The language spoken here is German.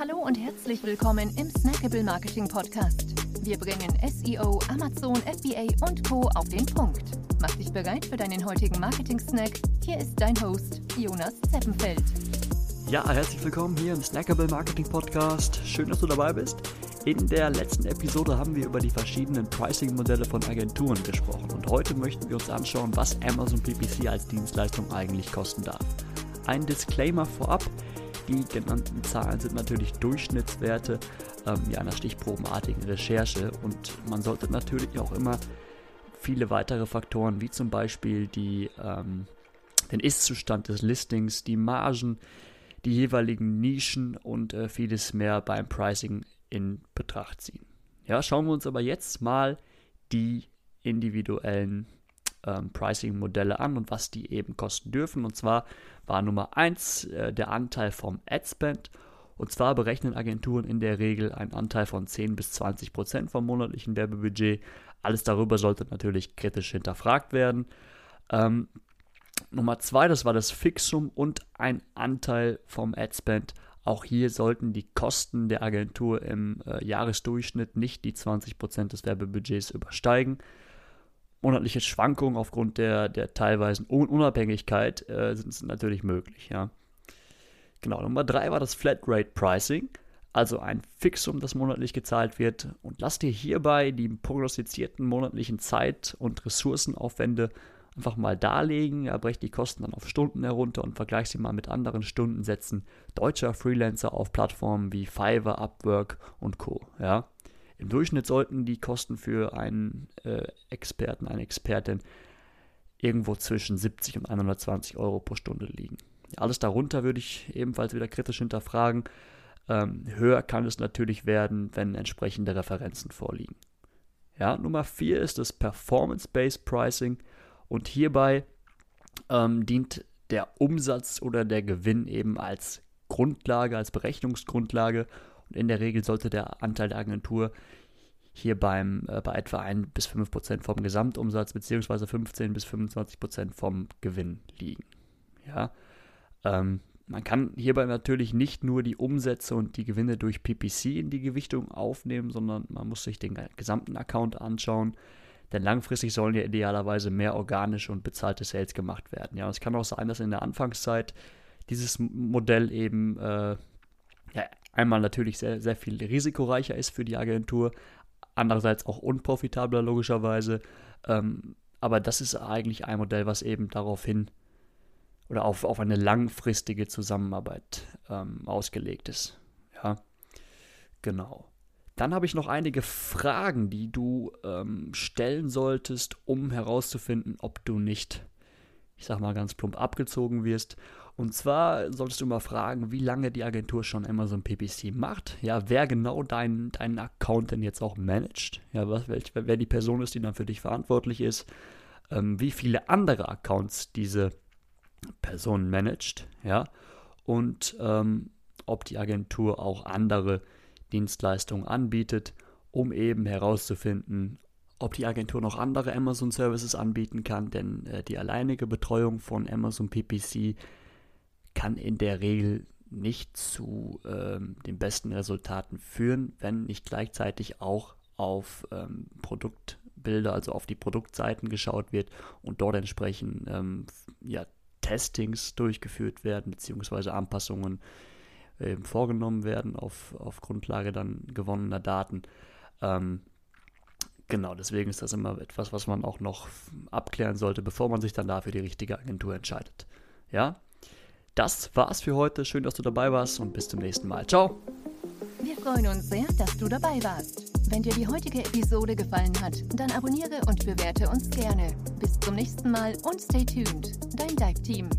Hallo und herzlich willkommen im Snackable Marketing Podcast. Wir bringen SEO, Amazon, FBA und Co. auf den Punkt. Mach dich bereit für deinen heutigen Marketing-Snack. Hier ist dein Host, Jonas Zeppenfeld. Ja, herzlich willkommen hier im Snackable Marketing Podcast. Schön, dass du dabei bist. In der letzten Episode haben wir über die verschiedenen Pricing-Modelle von Agenturen gesprochen und heute möchten wir uns anschauen, was Amazon PPC als Dienstleistung eigentlich kosten darf. Ein Disclaimer vorab, die genannten Zahlen sind natürlich Durchschnittswerte ähm, ja, einer stichprobenartigen Recherche und man sollte natürlich auch immer viele weitere Faktoren wie zum Beispiel die, ähm, den Ist-Zustand des Listings, die Margen, die jeweiligen Nischen und äh, vieles mehr beim Pricing in Betracht ziehen. Ja, schauen wir uns aber jetzt mal die individuellen ähm, Pricing-Modelle an und was die eben kosten dürfen. Und zwar war Nummer 1 äh, der Anteil vom Ad-Spend. Und zwar berechnen Agenturen in der Regel einen Anteil von 10 bis 20 Prozent vom monatlichen Werbebudget. Alles darüber sollte natürlich kritisch hinterfragt werden. Ähm, Nummer 2, das war das Fixum und ein Anteil vom Ad-Spend. Auch hier sollten die Kosten der Agentur im äh, Jahresdurchschnitt nicht die 20% des Werbebudgets übersteigen monatliche Schwankungen aufgrund der, der teilweisen Unabhängigkeit äh, sind, natürlich möglich, ja. Genau, Nummer drei war das Flatrate Pricing, also ein Fixum, das monatlich gezahlt wird. Und lass dir hierbei die prognostizierten monatlichen Zeit- und Ressourcenaufwände einfach mal darlegen. Brech die Kosten dann auf Stunden herunter und vergleich sie mal mit anderen Stundensätzen deutscher Freelancer auf Plattformen wie Fiverr, Upwork und Co. Ja. Im Durchschnitt sollten die Kosten für einen äh, Experten, eine Expertin irgendwo zwischen 70 und 120 Euro pro Stunde liegen. Alles darunter würde ich ebenfalls wieder kritisch hinterfragen. Ähm, höher kann es natürlich werden, wenn entsprechende Referenzen vorliegen. Ja, Nummer 4 ist das Performance-Based Pricing und hierbei ähm, dient der Umsatz oder der Gewinn eben als Grundlage, als Berechnungsgrundlage und in der Regel sollte der Anteil der Agentur hier beim, äh, bei etwa 1 bis 5 Prozent vom Gesamtumsatz bzw. 15 bis 25 Prozent vom Gewinn liegen. Ja, ähm, man kann hierbei natürlich nicht nur die Umsätze und die Gewinne durch PPC in die Gewichtung aufnehmen, sondern man muss sich den gesamten Account anschauen. Denn langfristig sollen ja idealerweise mehr organische und bezahlte Sales gemacht werden. Ja, es kann auch sein, dass in der Anfangszeit dieses Modell eben äh, ja, einmal natürlich sehr, sehr viel risikoreicher ist für die Agentur, andererseits auch unprofitabler logischerweise. Ähm, aber das ist eigentlich ein Modell, was eben darauf hin oder auf, auf eine langfristige Zusammenarbeit ähm, ausgelegt ist. Ja, genau. Dann habe ich noch einige Fragen, die du ähm, stellen solltest, um herauszufinden, ob du nicht, ich sag mal ganz plump, abgezogen wirst. Und zwar solltest du mal fragen, wie lange die Agentur schon Amazon PPC macht. Ja, wer genau deinen dein Account denn jetzt auch managt. Ja, was, welch, wer die Person ist, die dann für dich verantwortlich ist. Ähm, wie viele andere Accounts diese Person managt. Ja, und ähm, ob die Agentur auch andere Dienstleistungen anbietet, um eben herauszufinden, ob die Agentur noch andere Amazon Services anbieten kann, denn äh, die alleinige Betreuung von Amazon PPC kann in der Regel nicht zu ähm, den besten Resultaten führen, wenn nicht gleichzeitig auch auf ähm, Produktbilder, also auf die Produktseiten geschaut wird und dort entsprechend ähm, ja, Testings durchgeführt werden, beziehungsweise Anpassungen äh, vorgenommen werden auf, auf Grundlage dann gewonnener Daten. Ähm, genau, deswegen ist das immer etwas, was man auch noch abklären sollte, bevor man sich dann dafür die richtige Agentur entscheidet. Ja, das war's für heute. Schön, dass du dabei warst und bis zum nächsten Mal. Ciao. Wir freuen uns sehr, dass du dabei warst. Wenn dir die heutige Episode gefallen hat, dann abonniere und bewerte uns gerne. Bis zum nächsten Mal und stay tuned. Dein Dive Team.